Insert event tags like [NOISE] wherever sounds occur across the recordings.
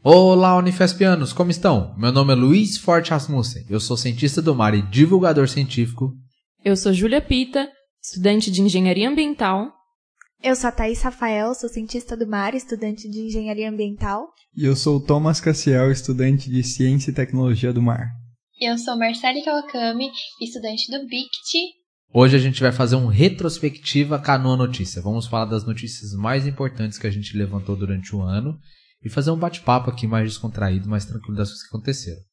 Olá, Unifespianos, como estão? Meu nome é Luiz Forte Rasmussen, eu sou cientista do mar e divulgador científico. Eu sou Júlia Pita, estudante de Engenharia Ambiental. Eu sou a Thaís Rafael, sou cientista do mar, estudante de Engenharia Ambiental. E eu sou o Thomas Cassiel, estudante de Ciência e Tecnologia do Mar. Eu sou Marcele Kawakami, estudante do BICT. Hoje a gente vai fazer um retrospectiva Canoa Notícia. Vamos falar das notícias mais importantes que a gente levantou durante o ano e fazer um bate-papo aqui mais descontraído, mais tranquilo das coisas que aconteceram.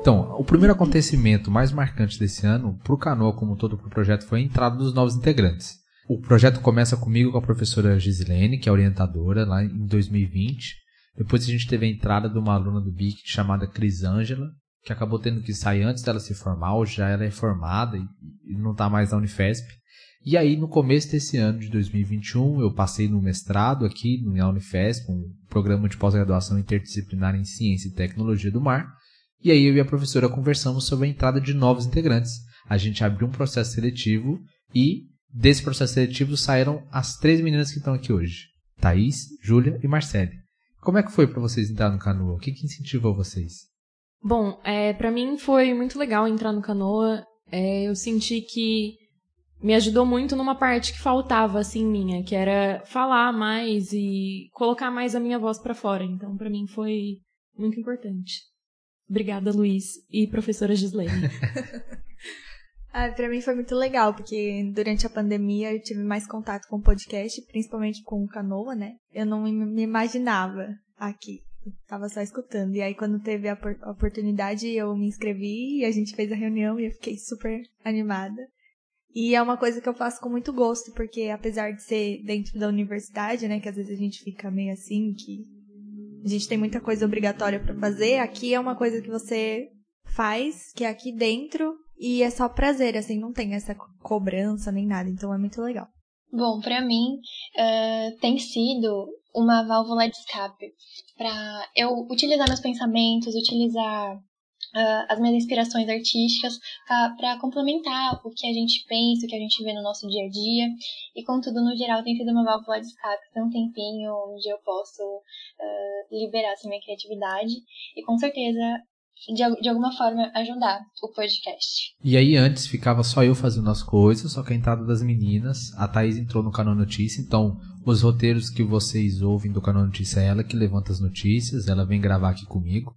Então, o primeiro acontecimento mais marcante desse ano, para o Canoa como todo para o projeto, foi a entrada dos novos integrantes. O projeto começa comigo com a professora Gisilene, que é orientadora, lá em 2020. Depois a gente teve a entrada de uma aluna do BIC chamada Crisângela, que acabou tendo que sair antes dela se formar, hoje já ela é formada e não está mais na Unifesp. E aí, no começo desse ano de 2021, eu passei no mestrado aqui na Unifesp, um programa de pós-graduação interdisciplinar em Ciência e Tecnologia do Mar. E aí eu e a professora conversamos sobre a entrada de novos integrantes. A gente abriu um processo seletivo e desse processo seletivo saíram as três meninas que estão aqui hoje. Thaís, Júlia e Marcele. Como é que foi para vocês entrar no canoa? O que, que incentivou vocês? Bom, é, para mim foi muito legal entrar no canoa. É, eu senti que me ajudou muito numa parte que faltava assim minha, que era falar mais e colocar mais a minha voz para fora. Então, para mim foi muito importante. Obrigada, Luiz e professora Gislene. [LAUGHS] ah, para mim foi muito legal, porque durante a pandemia eu tive mais contato com o podcast, principalmente com o Canoa, né? Eu não me imaginava aqui. Eu tava só escutando. E aí, quando teve a, a oportunidade, eu me inscrevi e a gente fez a reunião e eu fiquei super animada. E é uma coisa que eu faço com muito gosto, porque apesar de ser dentro da universidade, né, que às vezes a gente fica meio assim, que a gente tem muita coisa obrigatória para fazer, aqui é uma coisa que você faz, que é aqui dentro, e é só prazer, assim, não tem essa cobrança nem nada, então é muito legal. Bom, para mim uh, tem sido uma válvula de escape para eu utilizar meus pensamentos, utilizar uh, as minhas inspirações artísticas para complementar o que a gente pensa, o que a gente vê no nosso dia a dia. E contudo, no geral, tem sido uma válvula de escape, ter um tempinho onde eu posso uh, liberar assim, minha criatividade. E com certeza de, de alguma forma ajudar o podcast. E aí antes ficava só eu fazendo as coisas, só que a entrada das meninas, a Thaís entrou no Canal Notícia, então os roteiros que vocês ouvem do Canal Notícia é ela que levanta as notícias, ela vem gravar aqui comigo.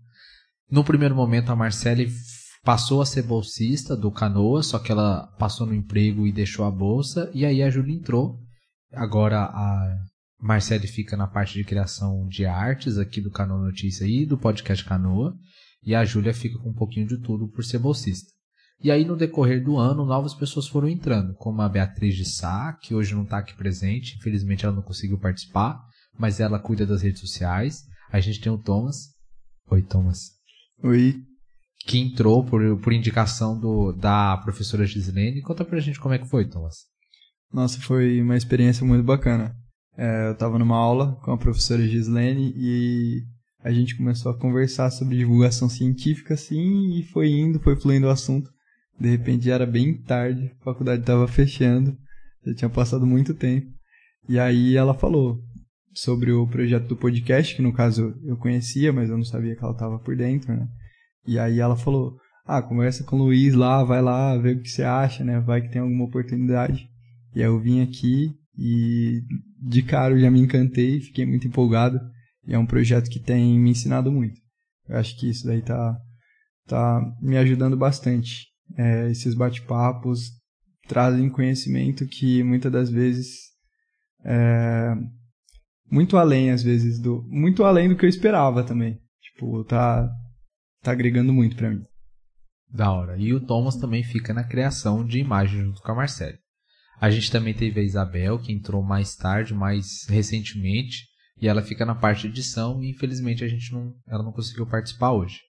No primeiro momento a Marcele passou a ser bolsista do Canoa, só que ela passou no emprego e deixou a bolsa, e aí a Júlia entrou. Agora a Marcele fica na parte de criação de artes aqui do Canoa Notícia e do podcast Canoa. E a Júlia fica com um pouquinho de tudo por ser bolsista. E aí, no decorrer do ano, novas pessoas foram entrando, como a Beatriz de Sá, que hoje não está aqui presente, infelizmente ela não conseguiu participar, mas ela cuida das redes sociais. A gente tem o Thomas. Oi, Thomas. Oi. Que entrou por, por indicação do, da professora Gislene. Conta pra gente como é que foi, Thomas. Nossa, foi uma experiência muito bacana. É, eu estava numa aula com a professora Gislene e a gente começou a conversar sobre divulgação científica, assim, e foi indo, foi fluindo o assunto. De repente já era bem tarde, a faculdade estava fechando, já tinha passado muito tempo. E aí ela falou sobre o projeto do podcast, que no caso eu conhecia, mas eu não sabia que ela estava por dentro, né? E aí ela falou: "Ah, conversa com o Luiz lá, vai lá, vê o que você acha, né? Vai que tem alguma oportunidade". E aí eu vim aqui e de cara eu já me encantei, fiquei muito empolgado. E é um projeto que tem me ensinado muito. Eu acho que isso daí tá, tá me ajudando bastante. É, esses bate-papos trazem conhecimento que muitas das vezes é, muito além às vezes do muito além do que eu esperava também. Tipo, tá tá agregando muito para mim. Da hora. E o Thomas também fica na criação de imagens junto com a Marcele. A gente também teve a Isabel, que entrou mais tarde, mais recentemente, e ela fica na parte de edição e infelizmente a gente não, ela não conseguiu participar hoje.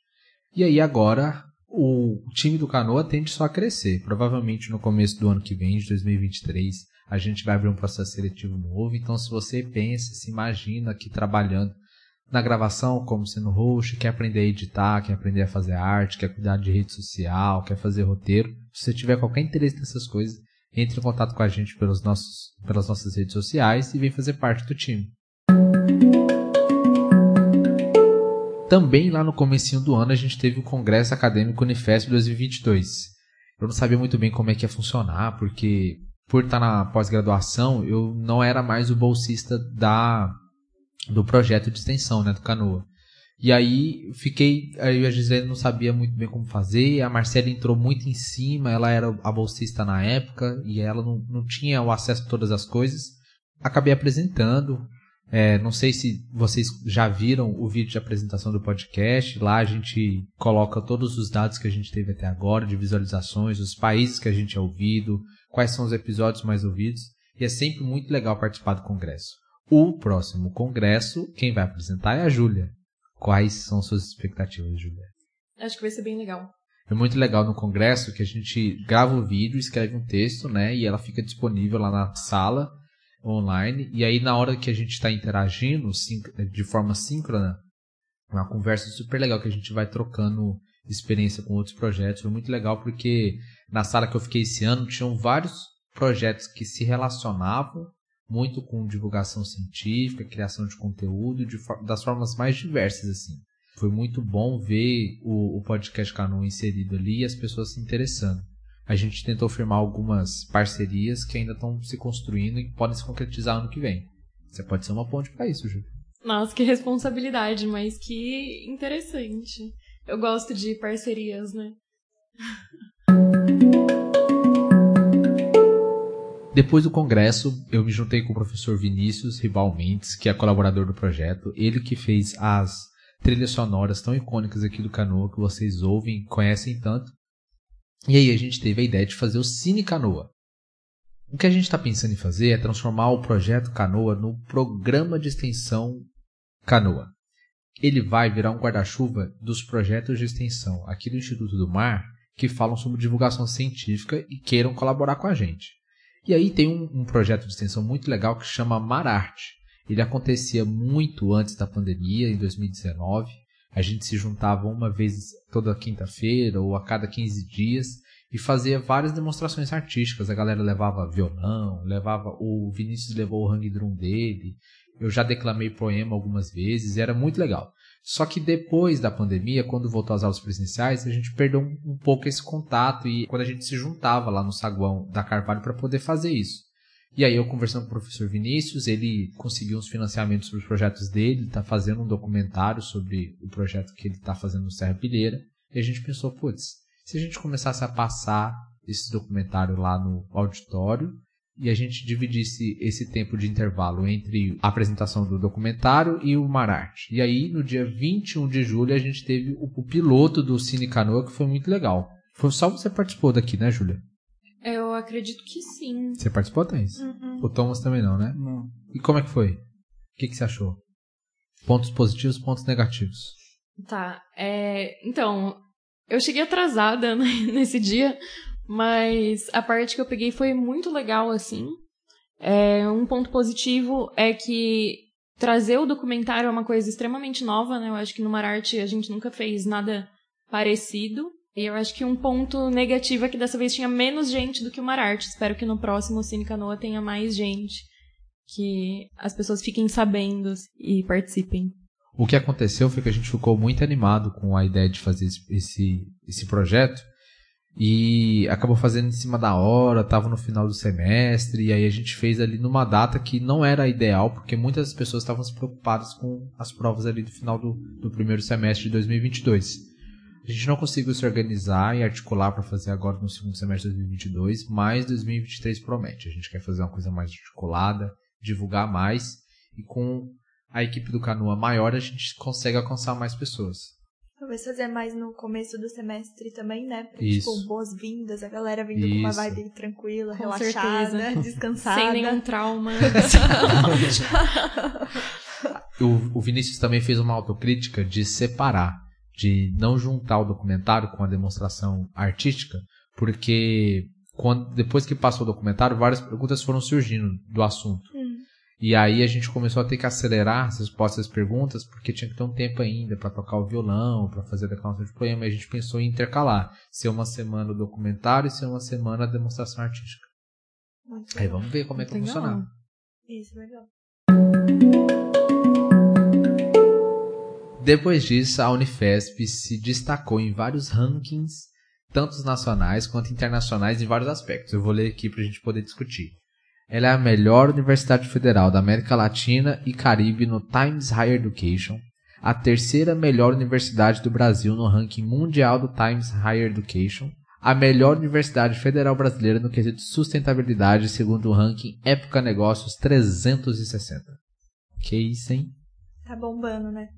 E aí agora o time do Canoa tende só a crescer. Provavelmente no começo do ano que vem, de 2023, a gente vai abrir um processo seletivo novo. Então se você pensa, se imagina aqui trabalhando na gravação, como sendo host, quer aprender a editar, quer aprender a fazer arte, quer cuidar de rede social, quer fazer roteiro, se você tiver qualquer interesse nessas coisas, entre em contato com a gente pelos nossos, pelas nossas redes sociais e vem fazer parte do time. Também lá no comecinho do ano a gente teve o Congresso Acadêmico Unifesp 2022. Eu não sabia muito bem como é que ia funcionar, porque por estar na pós-graduação, eu não era mais o bolsista da do projeto de extensão, né, do Canoa. E aí fiquei, aí a Gisele não sabia muito bem como fazer, a Marcela entrou muito em cima, ela era a bolsista na época e ela não, não tinha o acesso a todas as coisas. Acabei apresentando, é, não sei se vocês já viram o vídeo de apresentação do podcast. Lá a gente coloca todos os dados que a gente teve até agora, de visualizações, os países que a gente é ouvido, quais são os episódios mais ouvidos. E é sempre muito legal participar do congresso. O próximo congresso, quem vai apresentar é a Júlia. Quais são suas expectativas, Júlia? Acho que vai ser bem legal. É muito legal no congresso que a gente grava o vídeo, escreve um texto, né? E ela fica disponível lá na sala online. E aí, na hora que a gente está interagindo de forma síncrona, é uma conversa super legal que a gente vai trocando experiência com outros projetos. Foi muito legal porque na sala que eu fiquei esse ano tinham vários projetos que se relacionavam muito com divulgação científica, criação de conteúdo, de, das formas mais diversas assim. Foi muito bom ver o, o podcast Canon inserido ali e as pessoas se interessando a gente tentou firmar algumas parcerias que ainda estão se construindo e podem se concretizar ano que vem. Você pode ser uma ponte para isso, Júlio. Nossa, que responsabilidade, mas que interessante. Eu gosto de parcerias, né? Depois do congresso, eu me juntei com o professor Vinícius Ribal Mendes, que é colaborador do projeto. Ele que fez as trilhas sonoras tão icônicas aqui do Canoa, que vocês ouvem, conhecem tanto. E aí a gente teve a ideia de fazer o Cine Canoa. O que a gente está pensando em fazer é transformar o projeto Canoa no programa de extensão Canoa. Ele vai virar um guarda-chuva dos projetos de extensão aqui do Instituto do Mar que falam sobre divulgação científica e queiram colaborar com a gente. E aí tem um, um projeto de extensão muito legal que chama Mararte. Ele acontecia muito antes da pandemia, em 2019 a gente se juntava uma vez toda quinta-feira ou a cada 15 dias e fazia várias demonstrações artísticas. A galera levava violão, levava o Vinícius levou o hang drum dele. Eu já declamei poema algumas vezes era muito legal. Só que depois da pandemia, quando voltou às aulas presenciais, a gente perdeu um pouco esse contato e quando a gente se juntava lá no saguão da Carvalho para poder fazer isso. E aí eu conversando com o professor Vinícius, ele conseguiu uns financiamentos para os projetos dele, está fazendo um documentário sobre o projeto que ele está fazendo no Serra Pilheira. E a gente pensou, putz, se a gente começasse a passar esse documentário lá no auditório e a gente dividisse esse tempo de intervalo entre a apresentação do documentário e o Mararte. E aí, no dia 21 de julho, a gente teve o, o piloto do Cine Canoa, que foi muito legal. Foi só você participou daqui, né, Júlia? Eu acredito que sim. Você participou, Thaís? Uhum. O Thomas também não, né? Não. E como é que foi? O que, que você achou? Pontos positivos, pontos negativos. Tá. É, então, eu cheguei atrasada [LAUGHS] né, nesse dia, mas a parte que eu peguei foi muito legal, assim. É, um ponto positivo é que trazer o documentário é uma coisa extremamente nova, né? Eu acho que no Mararte a gente nunca fez nada parecido. E eu acho que um ponto negativo é que dessa vez tinha menos gente do que o Mararte. Espero que no próximo Cine Canoa tenha mais gente. Que as pessoas fiquem sabendo e participem. O que aconteceu foi que a gente ficou muito animado com a ideia de fazer esse, esse projeto e acabou fazendo em cima da hora, estava no final do semestre, e aí a gente fez ali numa data que não era ideal, porque muitas pessoas estavam se preocupadas com as provas ali do final do, do primeiro semestre de 2022. A gente não conseguiu se organizar e articular para fazer agora no segundo semestre de 2022, mas 2023 promete. A gente quer fazer uma coisa mais articulada, divulgar mais e com a equipe do Canoa maior a gente consegue alcançar mais pessoas. Talvez fazer mais no começo do semestre também, né? Pra, Isso. Tipo, boas-vindas, a galera vindo com uma Isso. vibe tranquila, Com relaxada, certeza. [LAUGHS] descansada. Sem nenhum trauma. [LAUGHS] O, o Vinícius também fez uma autocrítica de separar, de não juntar o documentário com a demonstração artística, porque quando, depois que passou o documentário, várias perguntas foram surgindo do assunto. Hum. E aí a gente começou a ter que acelerar as respostas às perguntas, porque tinha que ter um tempo ainda para tocar o violão, para fazer a declamação de poema. E a gente pensou em intercalar. Ser uma semana o documentário e ser uma semana a demonstração artística. Muito Aí legal. vamos ver como é que vai funcionar. Isso, legal. Depois disso, a Unifesp se destacou em vários rankings, tanto nacionais quanto internacionais, em vários aspectos. Eu vou ler aqui para a gente poder discutir. Ela é a melhor universidade federal da América Latina e Caribe no Times Higher Education, a terceira melhor universidade do Brasil no ranking mundial do Times Higher Education, a melhor universidade federal brasileira no quesito sustentabilidade, segundo o ranking Época Negócios 360. Que isso, hein? Tá bombando, né?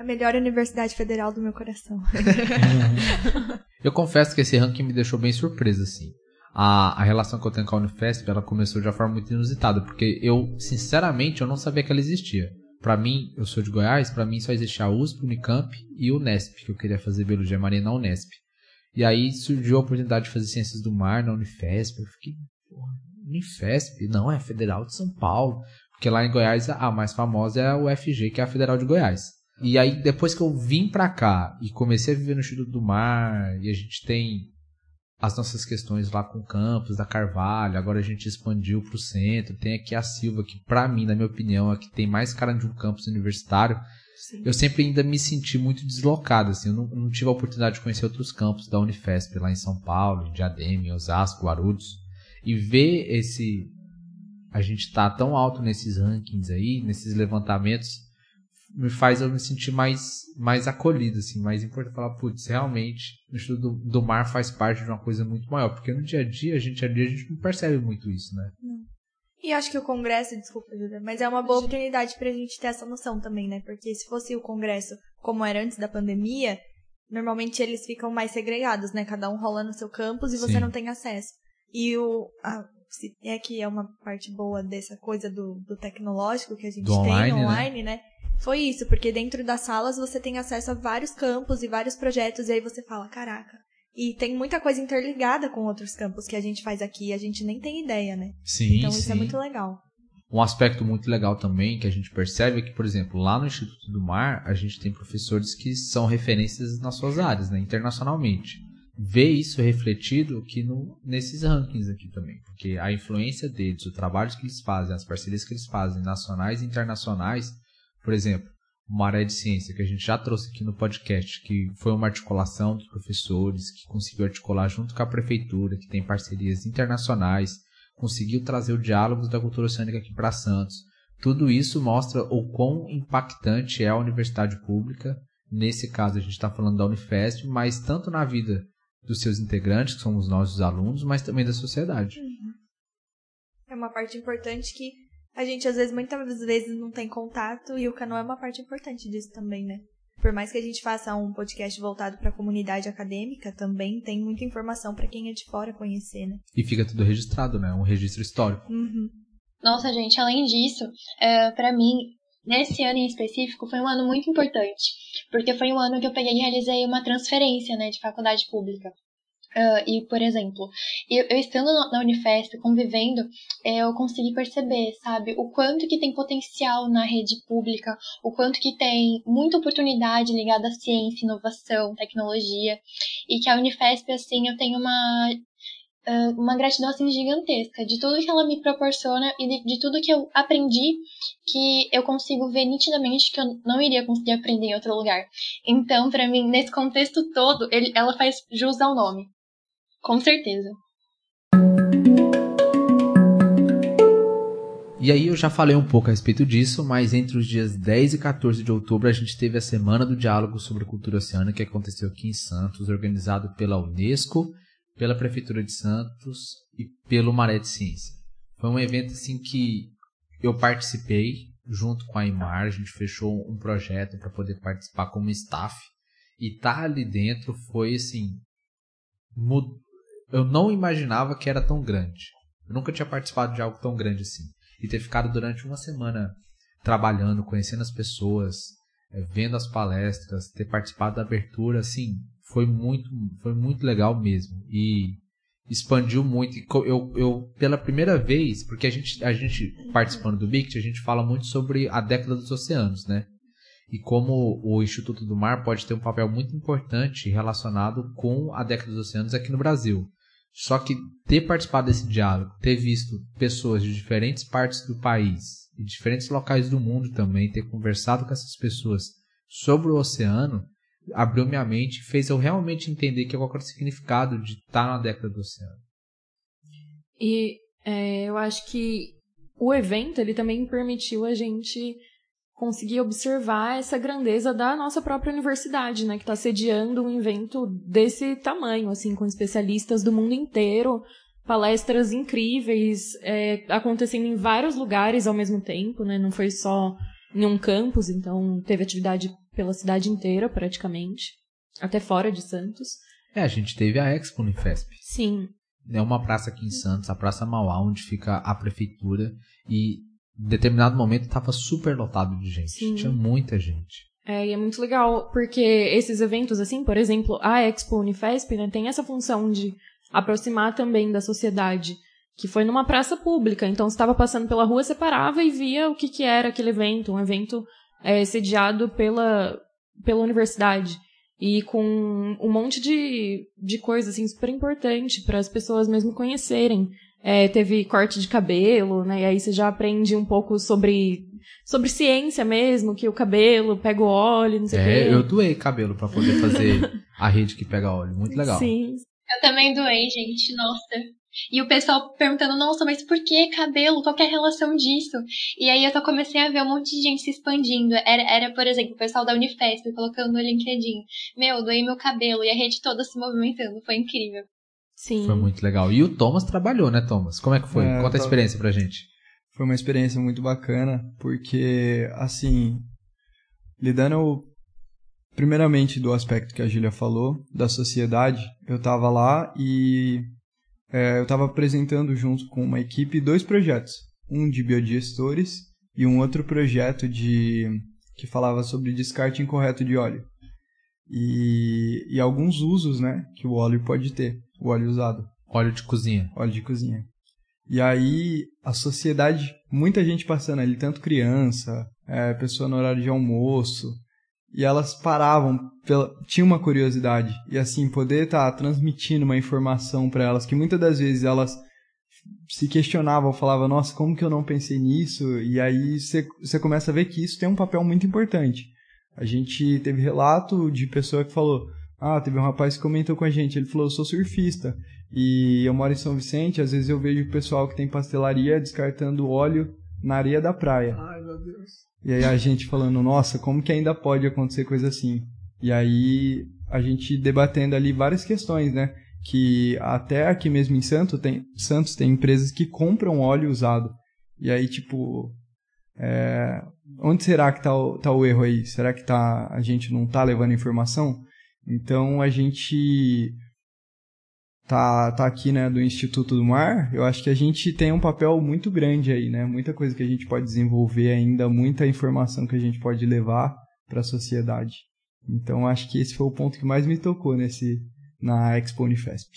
A melhor universidade federal do meu coração. [LAUGHS] Eu confesso que esse ranking me deixou bem surpreso, assim. A, a relação que eu tenho com a Unifesp, ela começou de uma forma muito inusitada, porque eu, sinceramente, eu não sabia que ela existia. Pra mim, eu sou de Goiás, pra mim só existia a USP, Unicamp e o Unesp, que eu queria fazer biologia marinha na Unesp. E aí surgiu a oportunidade de fazer ciências do mar na Unifesp, eu fiquei, porra, Unifesp? Não, é Federal de São Paulo. Porque lá em Goiás a mais famosa é a UFG, que é a Federal de Goiás. E aí, depois que eu vim pra cá e comecei a viver no Instituto do Mar, e a gente tem as nossas questões lá com o campus da Carvalho, agora a gente expandiu pro centro, tem aqui a Silva, que pra mim, na minha opinião, é que tem mais cara de um campus universitário. Sim. Eu sempre ainda me senti muito deslocado, assim, eu não, não tive a oportunidade de conhecer outros campos da Unifesp, lá em São Paulo, em Diadema, em Osasco, Guarulhos, e ver esse... A gente tá tão alto nesses rankings aí, nesses levantamentos, me faz eu me sentir mais, mais acolhido, assim, mais importante falar, putz, realmente, o estudo do, do mar faz parte de uma coisa muito maior, porque no dia a dia, a gente, a dia, a gente não percebe muito isso, né? E acho que o congresso, desculpa, Júlia, mas é uma boa oportunidade pra gente ter essa noção também, né? Porque se fosse o congresso como era antes da pandemia, normalmente eles ficam mais segregados, né? Cada um rola no seu campus e você Sim. não tem acesso. E o. a- se é que é uma parte boa dessa coisa do, do tecnológico que a gente Do tem online, né? online, né? Foi isso, porque dentro das salas você tem acesso a vários campos e vários projetos, e aí você fala, caraca. E tem muita coisa interligada com outros campos que a gente faz aqui e a gente nem tem ideia, né? Sim, Então isso é muito legal. Um aspecto muito legal também que a gente percebe é que, por exemplo, lá no Instituto do Mar, a gente tem professores que são referências nas suas áreas, né, internacionalmente. Ver isso refletido aqui no, nesses rankings aqui também, porque a influência deles, o trabalho que eles fazem, as parcerias que eles fazem, nacionais e internacionais, por exemplo, uma área de ciência que a gente já trouxe aqui no podcast, que foi uma articulação dos professores, que conseguiu articular junto com a prefeitura, que tem parcerias internacionais, conseguiu trazer o diálogo da cultura oceânica aqui para Santos. Tudo isso mostra o quão impactante é a universidade pública. Nesse caso, a gente está falando da Unifesp, mas tanto na vida dos seus integrantes, que somos nós, os alunos, mas também da sociedade. É uma parte importante que a gente, às vezes, muitas vezes não tem contato e o canal é uma parte importante disso também, né? Por mais que a gente faça um podcast voltado para a comunidade acadêmica, também tem muita informação para quem é de fora conhecer, né? E fica tudo registrado, né? Um registro histórico. Uhum. Nossa, gente, além disso, é, para mim, nesse ano em específico, foi um ano muito importante, porque foi um ano que eu peguei e realizei uma transferência, né, de faculdade pública. Ah, e, por exemplo, eu, eu estando na Unifesp, convivendo, eh, eu consegui perceber, sabe, o quanto que tem potencial na rede pública, o quanto que tem muita oportunidade ligada à ciência, inovação, tecnologia, e que a Unifesp, assim, eu tenho uma ah, uma gratidão assim gigantesca de tudo que ela me proporciona e de, de tudo que eu aprendi que eu consigo ver nitidamente que eu não iria conseguir aprender em outro lugar. Então, pra mim, nesse contexto todo, ele, ela faz jus ao nome. Com certeza. E aí eu já falei um pouco a respeito disso, mas entre os dias 10 e 14 de outubro a gente teve a Semana do Diálogo sobre Cultura Oceânica que aconteceu aqui em Santos, organizado pela Unesco, pela Prefeitura de Santos e pelo Maré de Ciência. Foi um evento assim que eu participei junto com a Imar, a gente fechou um projeto para poder participar como staff e tá ali dentro foi assim, eu não imaginava que era tão grande. Eu nunca tinha participado de algo tão grande assim e ter ficado durante uma semana trabalhando, conhecendo as pessoas, eh, vendo as palestras, ter participado da abertura, assim, foi muito, foi muito legal mesmo. E, expandiu muito. Eu, eu, pela primeira vez, porque a gente, a gente participando do BICT, a gente fala muito sobre a década dos oceanos, né? E como o Instituto do Mar pode ter um papel muito importante relacionado com a década dos oceanos aqui no Brasil. Só que ter participado desse diálogo, ter visto pessoas de diferentes partes do país e diferentes locais do mundo também, ter conversado com essas pessoas sobre o oceano, abriu minha mente e fez eu realmente entender que qual é o significado de estar na década do oceano. E é, eu acho que o evento ele também permitiu a gente conseguir observar essa grandeza da nossa própria universidade, né, que está sediando um evento desse tamanho, assim, com especialistas do mundo inteiro, palestras incríveis, é, acontecendo em vários lugares ao mesmo tempo, né, não foi só em um campus, então teve atividade pela cidade inteira, praticamente, até fora de Santos. É, a gente teve a Expo Unifesp. Sim. É uma praça aqui em Santos, a Praça Mauá, onde fica a prefeitura, e determinado momento estava super lotado de gente. Sim. Tinha muita gente. É, e é muito legal, porque esses eventos, assim, por exemplo, a Expo Unifesp, né, tem essa função de aproximar também da sociedade, que foi numa praça pública. Então, você estava passando pela rua, você parava e via o que, que era aquele evento, um evento é, sediado pela, pela universidade. E com um monte de, de coisa, assim, super importante para as pessoas mesmo conhecerem. É, teve corte de cabelo, né? E aí você já aprende um pouco sobre sobre ciência mesmo, que o cabelo pega o óleo, não sei o é, quê. eu doei cabelo para poder fazer [LAUGHS] a rede que pega óleo. Muito legal. Sim. Eu também doei, gente. Nossa. E o pessoal perguntando, nossa, mas por que cabelo? Qual é a relação disso? E aí eu só comecei a ver um monte de gente se expandindo. Era, era por exemplo, o pessoal da Unifesp colocando no LinkedIn. Meu, doei meu cabelo e a rede toda se movimentando. Foi incrível. Sim. Foi muito legal. E o Thomas trabalhou, né, Thomas? Como é que foi? É, Conta a experiência pra gente. Foi uma experiência muito bacana, porque, assim, lidando primeiramente do aspecto que a Julia falou, da sociedade, eu tava lá e é, eu tava apresentando junto com uma equipe dois projetos. Um de biodigestores e um outro projeto de que falava sobre descarte incorreto de óleo. E, e alguns usos né, que o óleo pode ter o óleo usado. Óleo de cozinha. Óleo de cozinha. E aí, a sociedade, muita gente passando ali, tanto criança, é, pessoa no horário de almoço, e elas paravam, pela, tinha uma curiosidade, e assim, poder estar tá transmitindo uma informação para elas, que muitas das vezes elas se questionavam, falavam, nossa, como que eu não pensei nisso? E aí você começa a ver que isso tem um papel muito importante. A gente teve relato de pessoa que falou, ah, teve um rapaz que comentou com a gente, ele falou, eu sou surfista e eu moro em São Vicente, às vezes eu vejo o pessoal que tem pastelaria descartando óleo na areia da praia. Ai, meu Deus. E aí a gente falando, nossa, como que ainda pode acontecer coisa assim? E aí a gente debatendo ali várias questões, né? Que até aqui mesmo em Santos tem, Santos tem empresas que compram óleo usado. E aí, tipo, é, onde será que tá o, tá o erro aí? Será que tá, a gente não tá levando informação? Então a gente tá, tá aqui né, do Instituto do Mar, eu acho que a gente tem um papel muito grande aí, né? Muita coisa que a gente pode desenvolver ainda, muita informação que a gente pode levar para a sociedade. Então acho que esse foi o ponto que mais me tocou nesse na Expo Unifesp.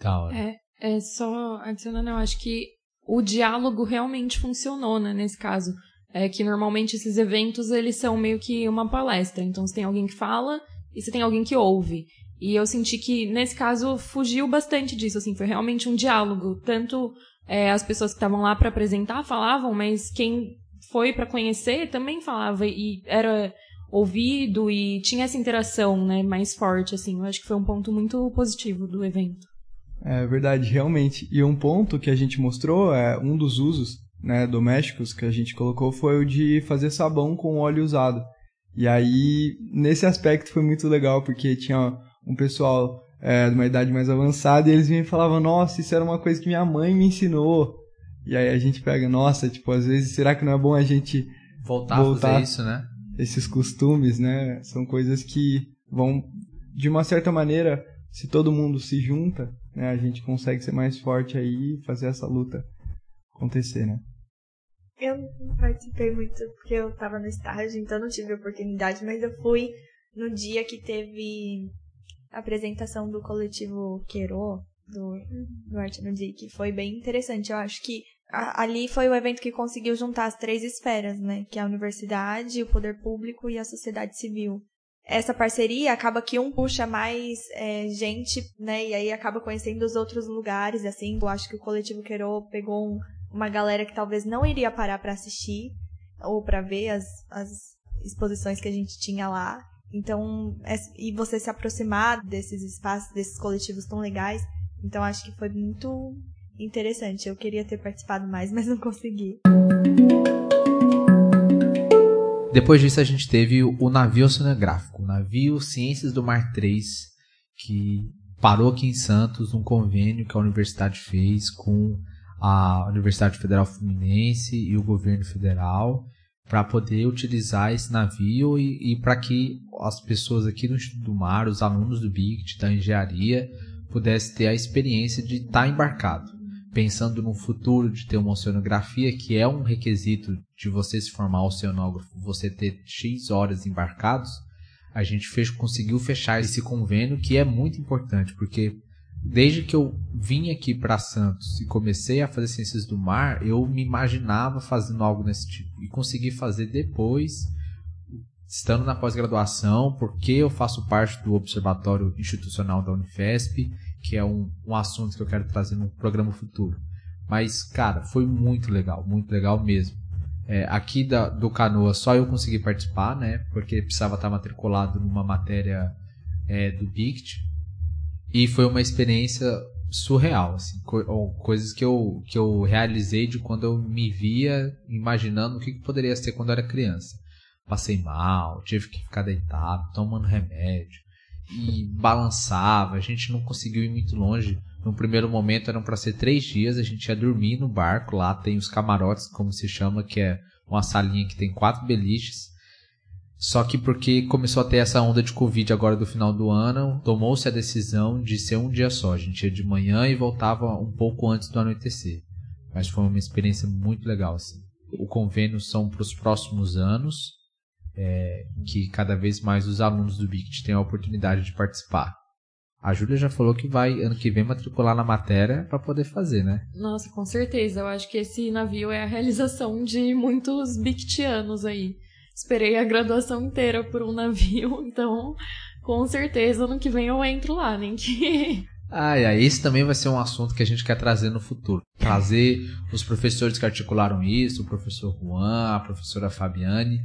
Da hora. É, é só adicionando, eu acho que o diálogo realmente funcionou, né, nesse caso. É que normalmente esses eventos eles são meio que uma palestra. Então você tem alguém que fala e você tem alguém que ouve. E eu senti que, nesse caso, fugiu bastante disso, assim, foi realmente um diálogo. Tanto é, as pessoas que estavam lá para apresentar falavam, mas quem foi para conhecer também falava e era ouvido e tinha essa interação, né, mais forte, assim. Eu acho que foi um ponto muito positivo do evento. É verdade, realmente. E um ponto que a gente mostrou, é um dos usos né, domésticos que a gente colocou foi o de fazer sabão com óleo usado. E aí, nesse aspecto foi muito legal, porque tinha um pessoal é, de uma idade mais avançada e eles me falavam, nossa, isso era uma coisa que minha mãe me ensinou. E aí a gente pega, nossa, tipo, às vezes, será que não é bom a gente voltar, voltar a fazer isso, né? Esses costumes, né? São coisas que vão, de uma certa maneira, se todo mundo se junta, né, a gente consegue ser mais forte aí e fazer essa luta acontecer, né? Eu não participei muito porque eu tava no estágio, então não tive oportunidade, mas eu fui no dia que teve a apresentação do coletivo Quero, do, do Arte no DIC. Foi bem interessante. Eu acho que a, ali foi o evento que conseguiu juntar as três esferas, né? Que é a universidade, o poder público e a sociedade civil. Essa parceria acaba que um puxa mais é, gente, né? E aí acaba conhecendo os outros lugares, assim. Eu acho que o Coletivo Queiro pegou um, uma galera que talvez não iria parar para assistir ou para ver as, as exposições que a gente tinha lá. Então, é, e você se aproximar desses espaços, desses coletivos tão legais. Então, acho que foi muito interessante. Eu queria ter participado mais, [LAUGHS] mas não consegui. Depois disso, a gente teve o navio oceanográfico, o navio Ciências do Mar 3, que parou aqui em Santos, um convênio que a universidade fez com a Universidade Federal Fluminense e o governo federal para poder utilizar esse navio e, e para que as pessoas aqui do Instituto do Mar, os alunos do BICT, da engenharia, pudessem ter a experiência de estar tá embarcado. Pensando no futuro de ter uma oceanografia, que é um requisito de você se formar oceanógrafo, você ter X horas embarcados, a gente fez, conseguiu fechar esse convênio que é muito importante, porque desde que eu vim aqui para Santos e comecei a fazer ciências do mar, eu me imaginava fazendo algo desse tipo e consegui fazer depois, estando na pós-graduação, porque eu faço parte do Observatório Institucional da Unifesp, que é um, um assunto que eu quero trazer no programa futuro. Mas, cara, foi muito legal, muito legal mesmo. É, aqui da, do Canoa só eu consegui participar, né? Porque precisava estar matriculado numa matéria é, do BICT, e foi uma experiência surreal, assim, co coisas que eu, que eu realizei de quando eu me via imaginando o que, que poderia ser quando eu era criança. Passei mal, tive que ficar deitado, tomando remédio, e balançava, a gente não conseguiu ir muito longe. No primeiro momento eram para ser três dias, a gente ia dormir no barco, lá tem os camarotes, como se chama, que é uma salinha que tem quatro beliches, só que porque começou a ter essa onda de Covid agora do final do ano, tomou-se a decisão de ser um dia só. A gente ia de manhã e voltava um pouco antes do anoitecer. Mas foi uma experiência muito legal. Assim. O convênio são para os próximos anos, é, que cada vez mais os alunos do BICT têm a oportunidade de participar. A Júlia já falou que vai ano que vem matricular na matéria para poder fazer, né? Nossa, com certeza. Eu acho que esse navio é a realização de muitos bictianos aí esperei a graduação inteira por um navio, [LAUGHS] então com certeza ano que vem eu entro lá, nem que. Ah, é, esse também vai ser um assunto que a gente quer trazer no futuro. Trazer os professores que articularam isso, o professor Juan, a professora Fabiane,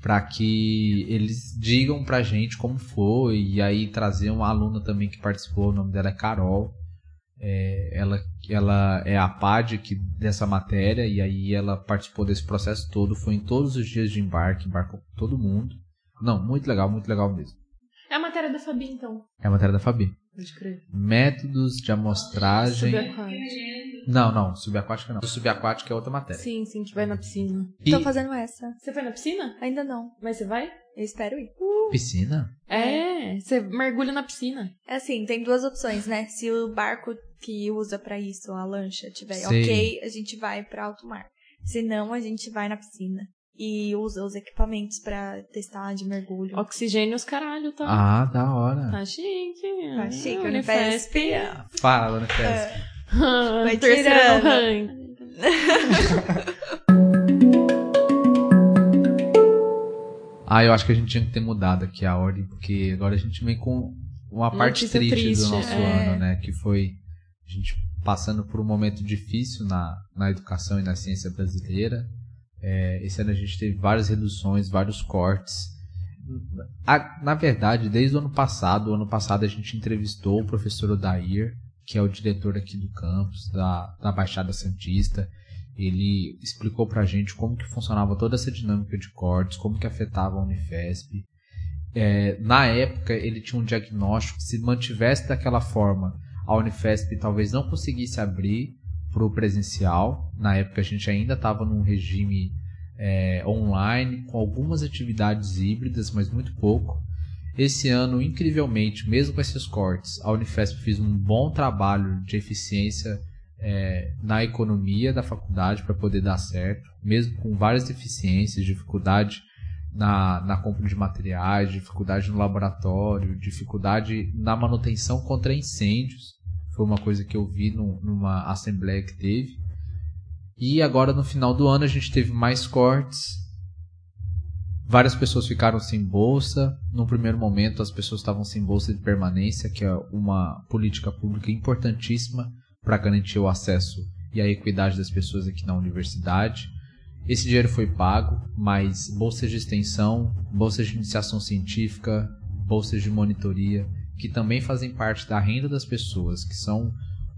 para que eles digam pra gente como foi, e aí trazer uma aluna também que participou, o nome dela é Carol, é, ela, ela é a PAD que, dessa matéria e aí ela participou desse processo todo, foi em todos os dias de embarque, embarcou todo mundo. Não, muito legal, muito legal mesmo. É a matéria da Fabi, então. É a matéria da Fabi. Pode crer. Métodos de amostragem. Subaquática. Não, não, subaquática não. O subaquática é outra matéria. Sim, sim, que vai na piscina. E Tô fazendo essa. Você foi na piscina? Ainda não. Mas você vai? Eu espero ir. piscina? É, você mergulha na piscina. É assim, tem duas opções, né? Se o barco que usa pra isso, a lancha, tiver Sei. ok, a gente vai pra alto mar. Se não, a gente vai na piscina. E usa os equipamentos pra testar de mergulho. Oxigênio os caralho, tá? Ah, da hora. Tá chique. Tá chique, Unifesp. Unifesp. Fala, né, Fes? [LAUGHS] Vai tirando. ranking. [LAUGHS] Ah, eu acho que a gente tinha que ter mudado aqui a ordem, porque agora a gente vem com uma parte triste, triste, do nosso é. ano, né? Que foi a gente passando por um momento difícil na, na educação e na ciência brasileira. É, esse ano a gente teve várias reduções, vários cortes. A- na verdade, desde o ano passado, o ano passado a gente entrevistou o professor Odair, que é o diretor aqui do campus, da, da Baixada Santista. Ele explicou pra gente como que funcionava toda essa dinâmica de cortes, como que afetava a Unifesp. É, na época, ele tinha um diagnóstico que se mantivesse daquela forma, a Unifesp talvez não conseguisse abrir para o presencial. Na época, a gente ainda estava num regime é, online, com algumas atividades híbridas, mas muito pouco. Esse ano, incrivelmente, mesmo com esses cortes, a Unifesp fez um bom trabalho de eficiência é, na economia da faculdade para poder dar certo, mesmo com várias deficiências, dificuldade na, na compra de materiais, dificuldade no laboratório, dificuldade na manutenção contra incêndios. Foi uma coisa que eu vi no, numa assembleia que teve. E agora no final do ano a gente teve mais cortes. Várias pessoas ficaram sem bolsa. No primeiro momento as pessoas estavam sem bolsa de permanência, que é uma política pública importantíssima para garantir o acesso e a equidade das pessoas aqui na universidade. Esse dinheiro foi pago, mas bolsas de extensão, bolsas de iniciação científica, bolsas de monitoria, que também fazem parte da renda das pessoas, que são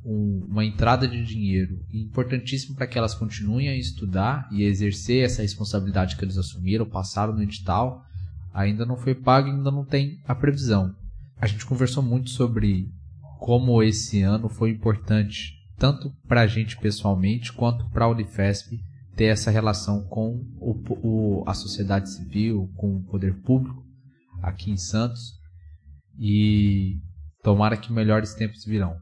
um, uma entrada de dinheiro importantíssimo para que elas continuem a estudar e a exercer essa responsabilidade que eles assumiram, passaram no edital, ainda não foi pago ainda não tem a previsão. A gente conversou muito sobre como esse ano foi importante, tanto para a gente pessoalmente quanto para a Unifesp, ter essa relação com o, o, a sociedade civil, com o poder público aqui em Santos. E tomara que melhores tempos virão.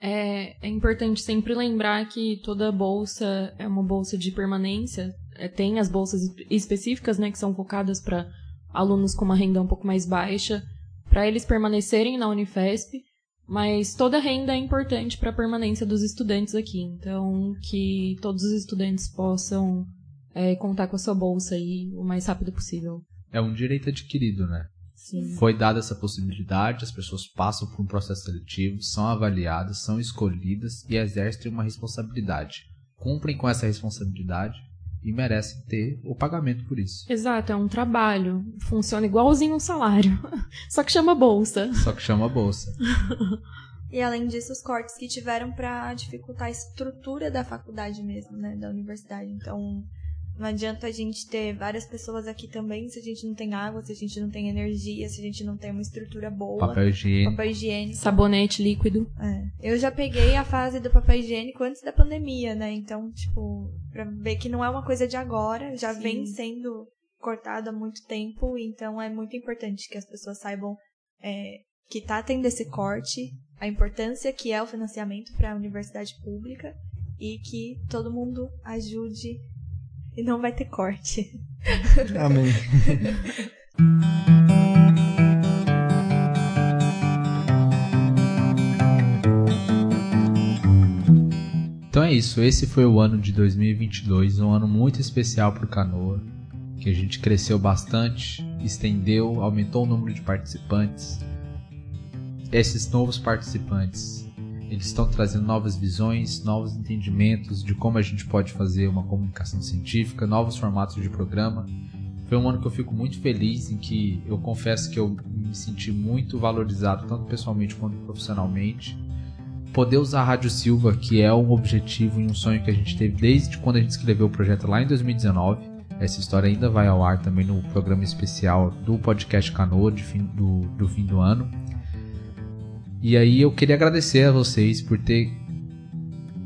É, é importante sempre lembrar que toda bolsa é uma bolsa de permanência. É, tem as bolsas específicas, né, que são focadas para alunos com uma renda um pouco mais baixa, para eles permanecerem na Unifesp. Mas toda renda é importante para a permanência dos estudantes aqui. Então, que todos os estudantes possam é, contar com a sua bolsa aí o mais rápido possível. É um direito adquirido, né? Sim. Foi dada essa possibilidade, as pessoas passam por um processo seletivo, são avaliadas, são escolhidas e exercem uma responsabilidade. Cumprem com essa responsabilidade e merecem ter o pagamento por isso. Exato, é um trabalho. Funciona igualzinho um salário. [LAUGHS] Só que chama bolsa. Só que chama bolsa. [LAUGHS] e além disso, os cortes que tiveram para dificultar a estrutura da faculdade mesmo, né, da universidade. Então, não adianta a gente ter várias pessoas aqui também se a gente não tem água, se a gente não tem energia, se a gente não tem uma estrutura boa. Papel higiênico. Papel higiênico. Sabonete líquido. É. Eu já peguei a fase do papel higiênico antes da pandemia, né? Então, tipo, pra ver que não é uma coisa de agora, já Sim. vem sendo cortado há muito tempo, então é muito importante que as pessoas saibam é, que tá tendo esse corte, a importância que é o financiamento para a universidade pública e que todo mundo ajude e não vai ter corte. [LAUGHS] Amém. Então é isso, esse foi o ano de 2022, um ano muito especial para o Canoa, que a gente cresceu bastante, estendeu, aumentou o número de participantes. Esses novos participantes eles estão trazendo novas visões, novos entendimentos de como a gente pode fazer uma comunicação científica, novos formatos de programa. Foi um ano que eu fico muito feliz, em que eu confesso que eu me senti muito valorizado, tanto pessoalmente quanto profissionalmente. Poder usar a Rádio Silva, que é um objetivo e um sonho que a gente teve desde quando a gente escreveu o projeto lá em 2019. Essa história ainda vai ao ar também no programa especial do podcast Canoa do, do fim do ano. E aí eu queria agradecer a vocês por ter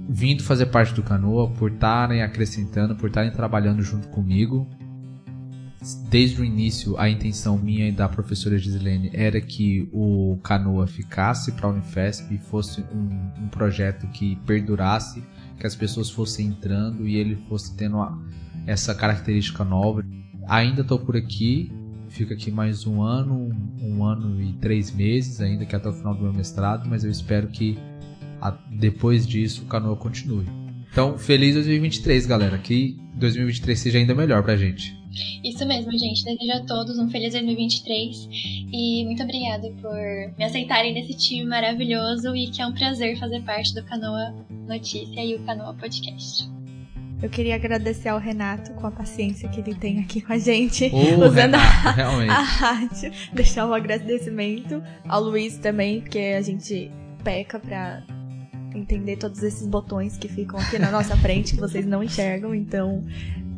vindo fazer parte do Canoa, por estarem acrescentando, por estarem trabalhando junto comigo. Desde o início, a intenção minha e da professora Gislene era que o Canoa ficasse para a Unifesp e fosse um, um, projeto que perdurasse, que as pessoas fossem entrando e ele fosse tendo uma, essa característica nova. Ainda estou por aqui fico aqui mais um ano, um ano e três meses, ainda que até o final do meu mestrado, mas eu espero que a, depois disso o canoa continue. Então, feliz 2023, galera. Que 2023 seja ainda melhor pra gente. Isso mesmo, gente. Desejo a todos um feliz 2023 e muito obrigada por me aceitarem nesse time maravilhoso e que é um prazer fazer parte do Canoa Notícia e o Canoa Podcast. Eu queria agradecer ao Renato com a paciência que ele tem aqui com a gente, oh, usando Renato, a, [LAUGHS] a rádio. Deixar um agradecimento ao Luiz também, porque a gente peca pra entender todos esses botões que ficam aqui na nossa frente, que vocês não enxergam. Então,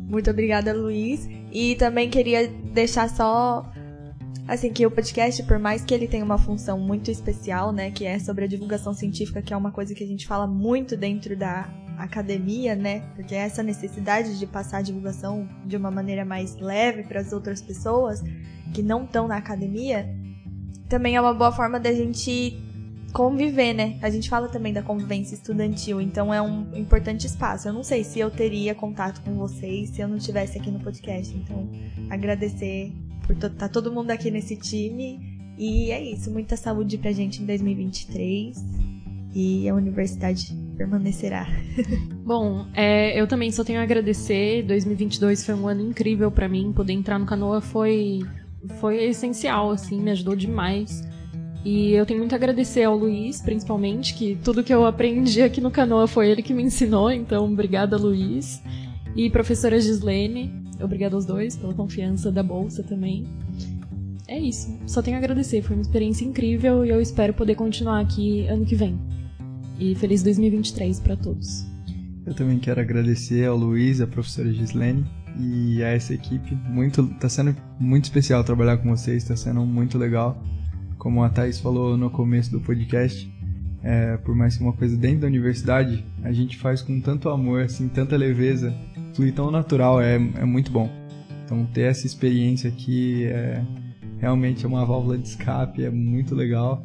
muito obrigada, Luiz. E também queria deixar só assim que o podcast, por mais que ele tenha uma função muito especial, né, que é sobre a divulgação científica, que é uma coisa que a gente fala muito dentro da academia, né? Porque essa necessidade de passar a divulgação de uma maneira mais leve para as outras pessoas que não estão na academia, também é uma boa forma da gente conviver, né? A gente fala também da convivência estudantil, então é um importante espaço. Eu não sei se eu teria contato com vocês se eu não estivesse aqui no podcast. Então, agradecer por estar tá todo mundo aqui nesse time. E é isso. Muita saúde pra gente em 2023. e a universidade permanecerá. Bom, é, eu também só tenho a agradecer. 2022 foi um ano incrível para mim. Poder entrar no Canoa foi, foi essencial, assim, me ajudou demais. E eu tenho muito a agradecer ao Luiz, principalmente, que tudo que eu aprendi aqui no Canoa foi ele que me ensinou. Então, obrigada, Luiz. E professora Gislene, obrigada aos dois pela confiança da bolsa também. É isso, só tenho a agradecer, foi uma experiência incrível e eu espero poder continuar aqui ano que vem. E feliz 2023 para todos. Eu também quero agradecer ao Luiz, a professora Gislene e a essa equipe. Muito, tá sendo muito especial trabalhar com vocês, está sendo muito legal. Como a Thais falou no começo do podcast, é, por mais que uma coisa dentro da universidade, a gente faz com tanto amor, assim, tanta leveza, flui tão natural, é, é muito bom. Então ter essa experiência aqui é realmente é uma válvula de escape, é muito legal.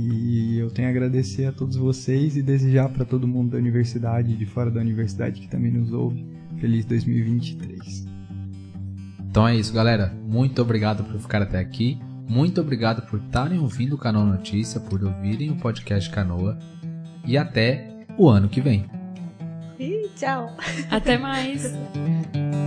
E eu tenho a agradecer a todos vocês e desejar para todo mundo da universidade, de fora da universidade que também nos ouve, feliz 2023. Então é isso, galera. Muito obrigado por ficar até aqui. Muito obrigado por estarem ouvindo o Canoa Notícia, por ouvirem o podcast Canoa. E até o ano que vem. E tchau. Até mais. [LAUGHS]